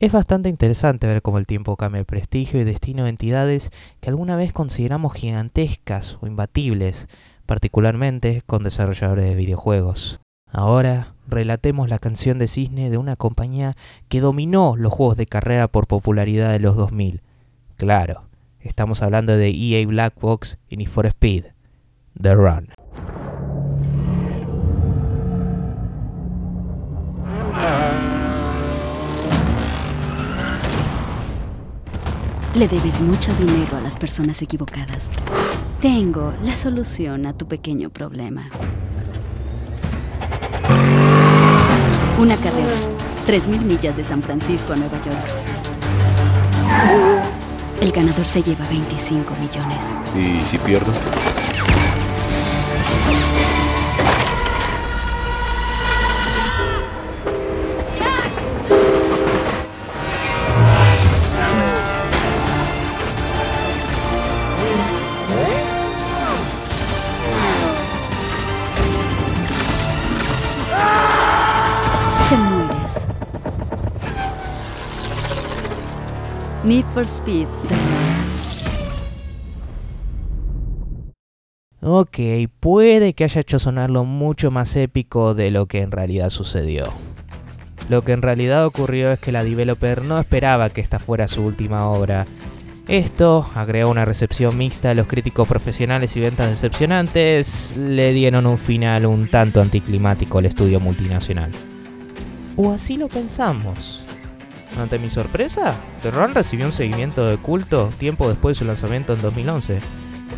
Es bastante interesante ver cómo el tiempo cambia el prestigio y destino de entidades que alguna vez consideramos gigantescas o imbatibles, particularmente con desarrolladores de videojuegos. Ahora, relatemos la canción de cisne de una compañía que dominó los juegos de carrera por popularidad de los 2000. Claro, estamos hablando de EA Black Box y Need for Speed, The Run. Le debes mucho dinero a las personas equivocadas. Tengo la solución a tu pequeño problema. Una carrera. 3.000 millas de San Francisco a Nueva York. El ganador se lleva 25 millones. ¿Y si pierdo? Need for Speed. Ok, puede que haya hecho sonarlo mucho más épico de lo que en realidad sucedió. Lo que en realidad ocurrió es que la developer no esperaba que esta fuera su última obra. Esto agregó una recepción mixta a los críticos profesionales y ventas decepcionantes, le dieron un final un tanto anticlimático al estudio multinacional. O así lo pensamos. Ante mi sorpresa, The Run recibió un seguimiento de culto tiempo después de su lanzamiento en 2011.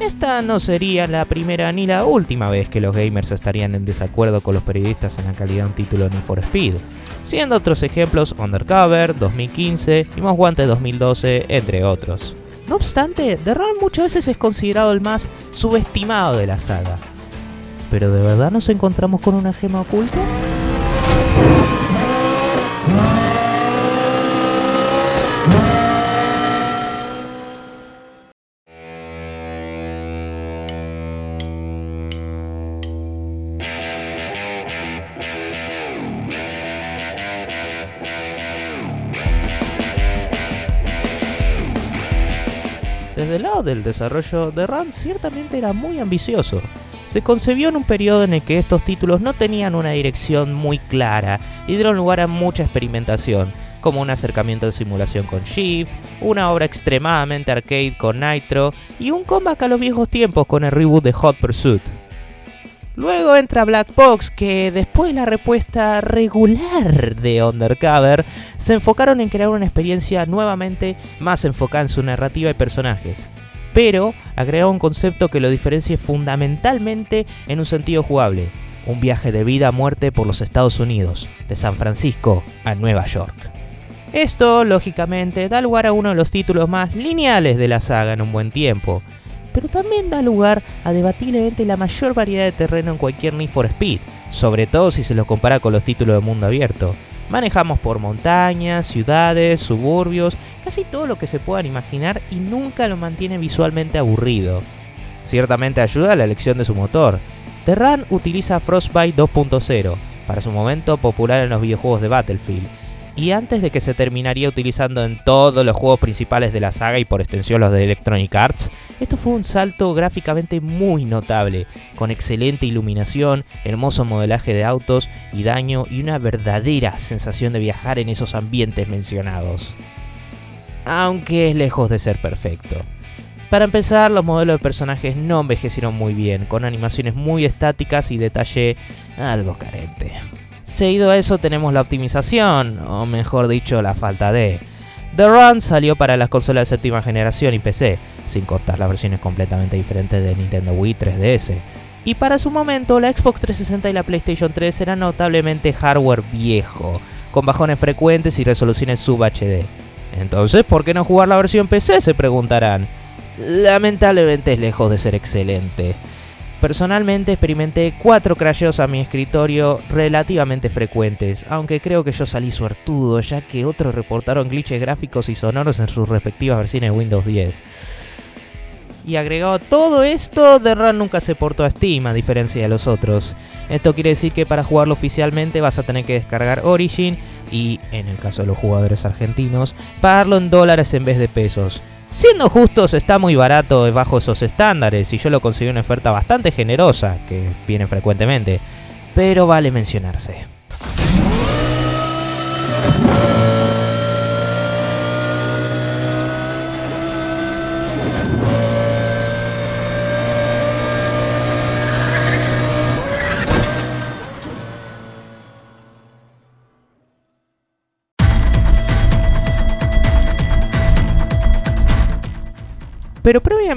Esta no sería la primera ni la última vez que los gamers estarían en desacuerdo con los periodistas en la calidad de un título de for Speed, siendo otros ejemplos Undercover 2015 y Most Wanted 2012, entre otros. No obstante, The Run muchas veces es considerado el más subestimado de la saga. ¿Pero de verdad nos encontramos con una gema oculta? Del desarrollo, The Run ciertamente era muy ambicioso. Se concebió en un periodo en el que estos títulos no tenían una dirección muy clara y dieron lugar a mucha experimentación, como un acercamiento de simulación con Shift, una obra extremadamente arcade con Nitro y un comeback a los viejos tiempos con el reboot de Hot Pursuit. Luego entra Black Box, que después de la respuesta regular de Undercover, se enfocaron en crear una experiencia nuevamente más enfocada en su narrativa y personajes. Pero agregó un concepto que lo diferencia fundamentalmente en un sentido jugable, un viaje de vida a muerte por los Estados Unidos, de San Francisco a Nueva York. Esto, lógicamente, da lugar a uno de los títulos más lineales de la saga en un buen tiempo, pero también da lugar a debatiblemente la mayor variedad de terreno en cualquier Need for Speed, sobre todo si se los compara con los títulos de mundo abierto. Manejamos por montañas, ciudades, suburbios, casi todo lo que se puedan imaginar y nunca lo mantiene visualmente aburrido. Ciertamente ayuda a la elección de su motor. The Run utiliza Frostbite 2.0, para su momento popular en los videojuegos de Battlefield, y antes de que se terminaría utilizando en todos los juegos principales de la saga y por extensión los de Electronic Arts, esto fue un salto gráficamente muy notable, con excelente iluminación, hermoso modelaje de autos y daño y una verdadera sensación de viajar en esos ambientes mencionados. Aunque es lejos de ser perfecto. Para empezar, los modelos de personajes no envejecieron muy bien, con animaciones muy estáticas y detalle algo carente. Seguido a eso tenemos la optimización, o mejor dicho, la falta de. The Run salió para las consolas de séptima generación y PC, sin cortar las versiones completamente diferentes de Nintendo Wii 3DS. Y para su momento, la Xbox 360 y la PlayStation 3 eran notablemente hardware viejo, con bajones frecuentes y resoluciones sub HD. Entonces, ¿por qué no jugar la versión PC? Se preguntarán. Lamentablemente es lejos de ser excelente. Personalmente experimenté cuatro crasheos a mi escritorio relativamente frecuentes, aunque creo que yo salí suertudo ya que otros reportaron glitches gráficos y sonoros en sus respectivas versiones de Windows 10. Y agregado a todo esto, The Run nunca se portó a Steam a diferencia de los otros. Esto quiere decir que para jugarlo oficialmente vas a tener que descargar Origin y, en el caso de los jugadores argentinos, pagarlo en dólares en vez de pesos. Siendo justos, está muy barato bajo esos estándares y yo lo conseguí una oferta bastante generosa, que viene frecuentemente, pero vale mencionarse.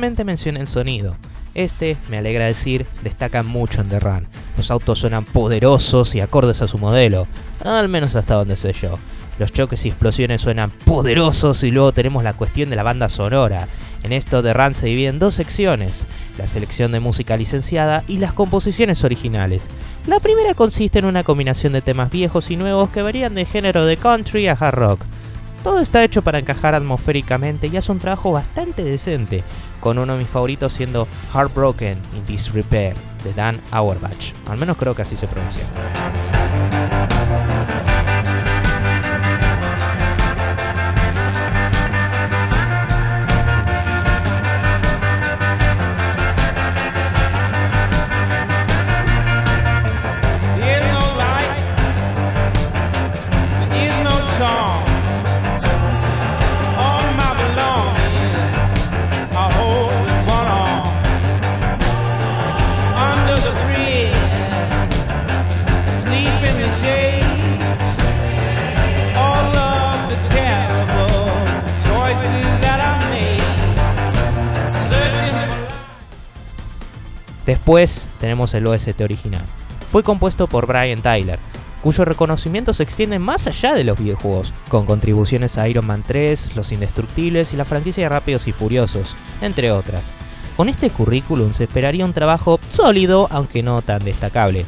Previamente mencioné el sonido. Este, me alegra decir, destaca mucho en The Run. Los autos suenan poderosos y acordes a su modelo, al menos hasta donde sé yo. Los choques y explosiones suenan poderosos y luego tenemos la cuestión de la banda sonora. En esto The Run se divide en dos secciones, la selección de música licenciada y las composiciones originales. La primera consiste en una combinación de temas viejos y nuevos que varían de género de country a hard rock. Todo está hecho para encajar atmosféricamente y hace un trabajo bastante decente, con uno de mis favoritos siendo Heartbroken in Disrepair de Dan Auerbach. Al menos creo que así se pronuncia. Después tenemos el OST original. Fue compuesto por Brian Tyler, cuyo reconocimiento se extiende más allá de los videojuegos, con contribuciones a Iron Man 3, Los Indestructibles y la franquicia de Rápidos y Furiosos, entre otras. Con este currículum se esperaría un trabajo sólido, aunque no tan destacable.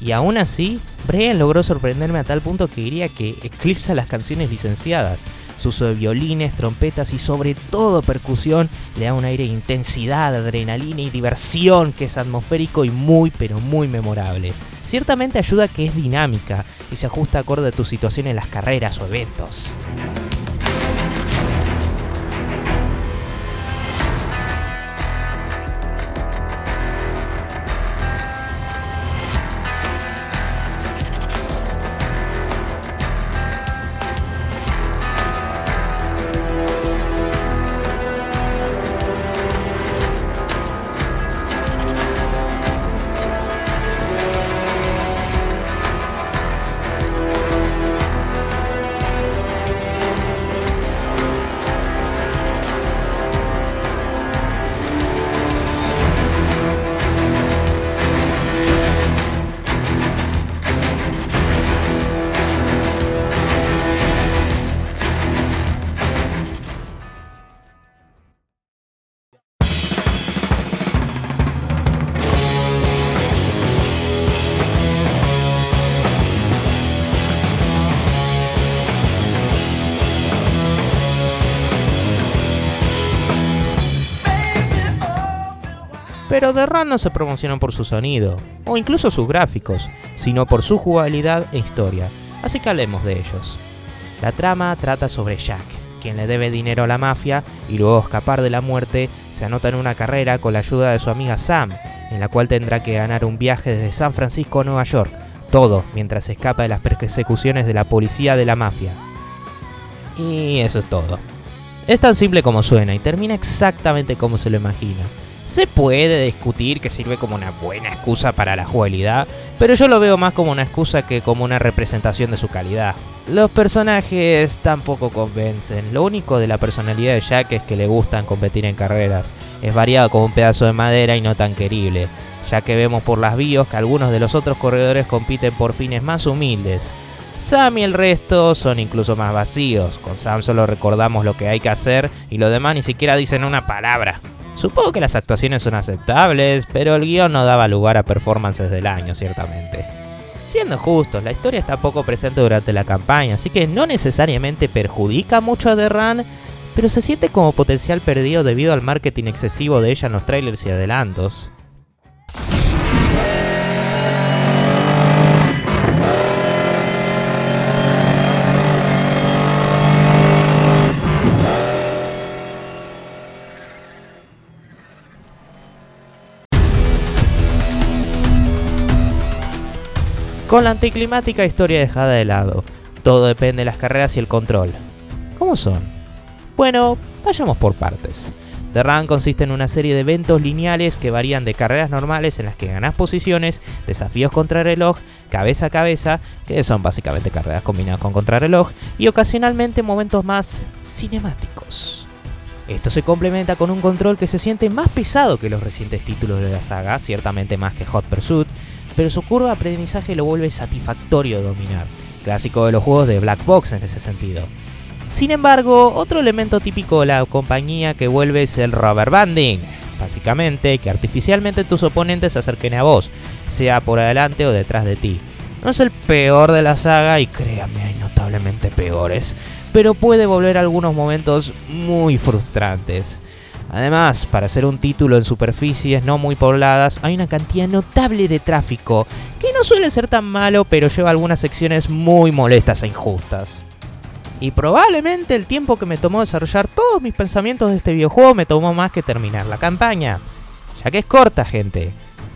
Y aún así, Brian logró sorprenderme a tal punto que diría que eclipsa las canciones licenciadas, su uso de violines, trompetas y sobre todo percusión le da un aire de intensidad, adrenalina y diversión que es atmosférico y muy pero muy memorable. Ciertamente ayuda que es dinámica y se ajusta acorde a tu situación en las carreras o eventos. Pero The Run no se promocionan por su sonido, o incluso sus gráficos, sino por su jugabilidad e historia, así que hablemos de ellos. La trama trata sobre Jack, quien le debe dinero a la mafia y luego escapar de la muerte, se anota en una carrera con la ayuda de su amiga Sam, en la cual tendrá que ganar un viaje desde San Francisco a Nueva York, todo mientras escapa de las persecuciones de la policía de la mafia. Y eso es todo. Es tan simple como suena y termina exactamente como se lo imagina. Se puede discutir que sirve como una buena excusa para la jugabilidad, pero yo lo veo más como una excusa que como una representación de su calidad. Los personajes tampoco convencen, lo único de la personalidad de Jack es que le gustan competir en carreras, es variado como un pedazo de madera y no tan querible, ya que vemos por las bios que algunos de los otros corredores compiten por fines más humildes. Sam y el resto son incluso más vacíos, con Sam solo recordamos lo que hay que hacer y los demás ni siquiera dicen una palabra. Supongo que las actuaciones son aceptables, pero el guion no daba lugar a performances del año, ciertamente. Siendo justos, la historia está poco presente durante la campaña, así que no necesariamente perjudica mucho a The Run, pero se siente como potencial perdido debido al marketing excesivo de ella en los trailers y adelantos. Con la anticlimática historia dejada de lado, todo depende de las carreras y el control. ¿Cómo son? Bueno, vayamos por partes. The Run consiste en una serie de eventos lineales que varían de carreras normales en las que ganas posiciones, desafíos contra reloj, cabeza a cabeza, que son básicamente carreras combinadas con contrarreloj, y ocasionalmente momentos más cinemáticos. Esto se complementa con un control que se siente más pesado que los recientes títulos de la saga, ciertamente más que Hot Pursuit, pero su curva de aprendizaje lo vuelve satisfactorio dominar, clásico de los juegos de Black Box en ese sentido. Sin embargo, otro elemento típico de la compañía que vuelve es el rubber banding, básicamente que artificialmente tus oponentes se acerquen a vos, sea por adelante o detrás de ti. No es el peor de la saga y créame, hay notablemente peores, pero puede volver algunos momentos muy frustrantes. Además, para hacer un título en superficies no muy pobladas, hay una cantidad notable de tráfico, que no suele ser tan malo, pero lleva algunas secciones muy molestas e injustas. Y probablemente el tiempo que me tomó desarrollar todos mis pensamientos de este videojuego me tomó más que terminar la campaña. Ya que es corta, gente.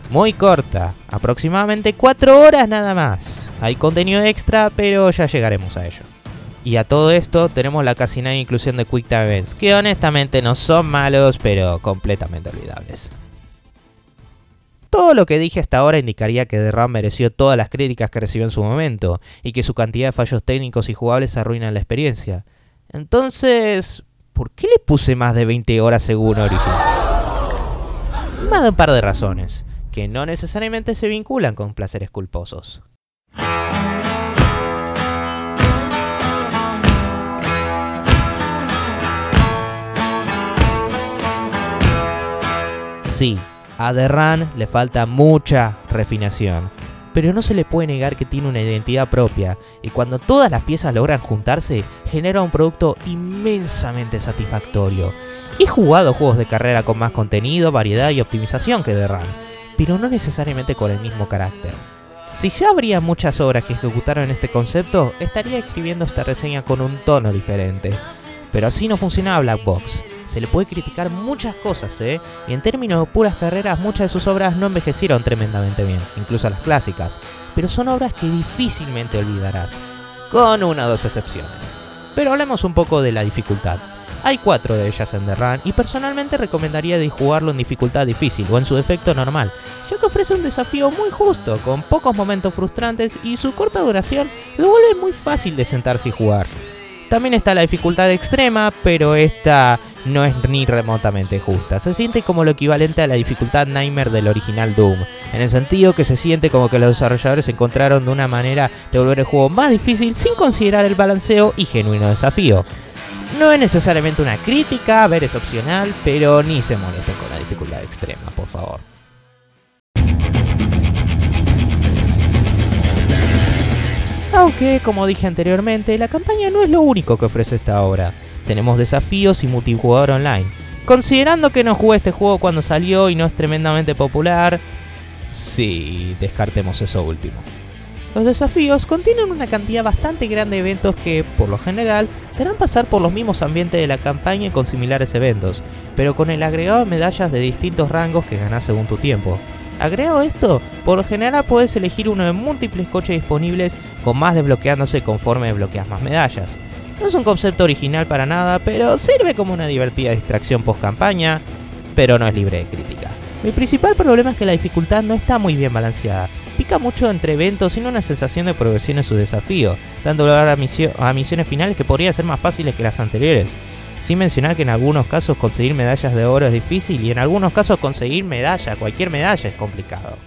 Muy corta. Aproximadamente 4 horas nada más. Hay contenido extra, pero ya llegaremos a ello. Y a todo esto tenemos la casi nada inclusión de Quick Time Events, que honestamente no son malos, pero completamente olvidables. Todo lo que dije hasta ahora indicaría que The Ram mereció todas las críticas que recibió en su momento, y que su cantidad de fallos técnicos y jugables arruinan la experiencia. Entonces, ¿por qué le puse más de 20 horas según original? Más de un par de razones, que no necesariamente se vinculan con placeres culposos. Sí, a The Run le falta mucha refinación, pero no se le puede negar que tiene una identidad propia y cuando todas las piezas logran juntarse, genera un producto inmensamente satisfactorio. He jugado juegos de carrera con más contenido, variedad y optimización que The Run, pero no necesariamente con el mismo carácter. Si ya habría muchas obras que ejecutaron este concepto, estaría escribiendo esta reseña con un tono diferente. Pero así no funcionaba Black Box se le puede criticar muchas cosas, ¿eh? Y en términos de puras carreras, muchas de sus obras no envejecieron tremendamente bien, incluso las clásicas, pero son obras que difícilmente olvidarás, con una o dos excepciones. Pero hablemos un poco de la dificultad. Hay cuatro de ellas en The Run y personalmente recomendaría jugarlo en dificultad difícil o en su defecto normal, ya que ofrece un desafío muy justo, con pocos momentos frustrantes y su corta duración lo vuelve muy fácil de sentarse y jugar. También está la dificultad extrema, pero esta no es ni remotamente justa. Se siente como lo equivalente a la dificultad Nightmare del original Doom, en el sentido que se siente como que los desarrolladores encontraron de una manera de volver el juego más difícil sin considerar el balanceo y genuino desafío. No es necesariamente una crítica, ver es opcional, pero ni se molesten con la dificultad extrema, por favor. Aunque, como dije anteriormente, la campaña no es lo único que ofrece esta obra. Tenemos desafíos y multijugador online. Considerando que no jugué este juego cuando salió y no es tremendamente popular, sí, descartemos eso último. Los desafíos contienen una cantidad bastante grande de eventos que, por lo general, te harán pasar por los mismos ambientes de la campaña con similares eventos, pero con el agregado de medallas de distintos rangos que ganas según tu tiempo. Agregado esto, por lo general puedes elegir uno de múltiples coches disponibles con más desbloqueándose conforme desbloqueas más medallas. No es un concepto original para nada, pero sirve como una divertida distracción post campaña, pero no es libre de crítica. Mi principal problema es que la dificultad no está muy bien balanceada. Pica mucho entre eventos y no una sensación de progresión en su desafío, dando lugar a, a misiones finales que podrían ser más fáciles que las anteriores. Sin mencionar que en algunos casos conseguir medallas de oro es difícil y en algunos casos conseguir medalla, cualquier medalla es complicado.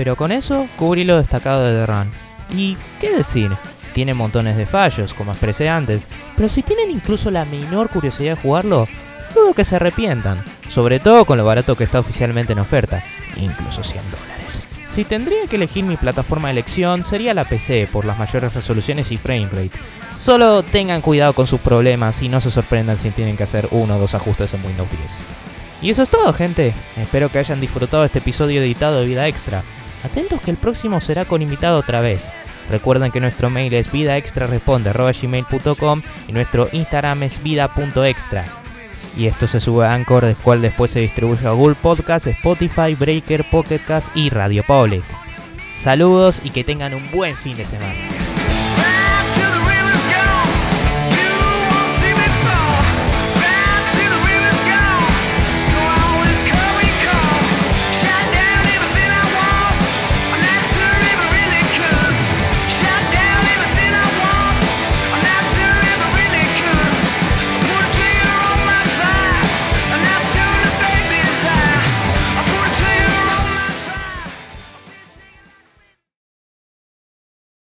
Pero con eso cubrí lo destacado de The Run. Y, ¿qué decir? Tiene montones de fallos, como expresé antes, pero si tienen incluso la menor curiosidad de jugarlo, dudo que se arrepientan, sobre todo con lo barato que está oficialmente en oferta, incluso 100 dólares. Si tendría que elegir mi plataforma de elección sería la PC por las mayores resoluciones y frame rate. Solo tengan cuidado con sus problemas y no se sorprendan si tienen que hacer uno o dos ajustes en Windows 10. Y eso es todo gente, espero que hayan disfrutado este episodio editado de Vida Extra. Atentos que el próximo será con invitado otra vez. Recuerden que nuestro mail es vidaextraresponde.gmail.com y nuestro Instagram es vida.extra. Y esto se sube a Anchor, del cual después se distribuye a Google Podcast, Spotify, Breaker, Pocket Cast y Radio Public. Saludos y que tengan un buen fin de semana.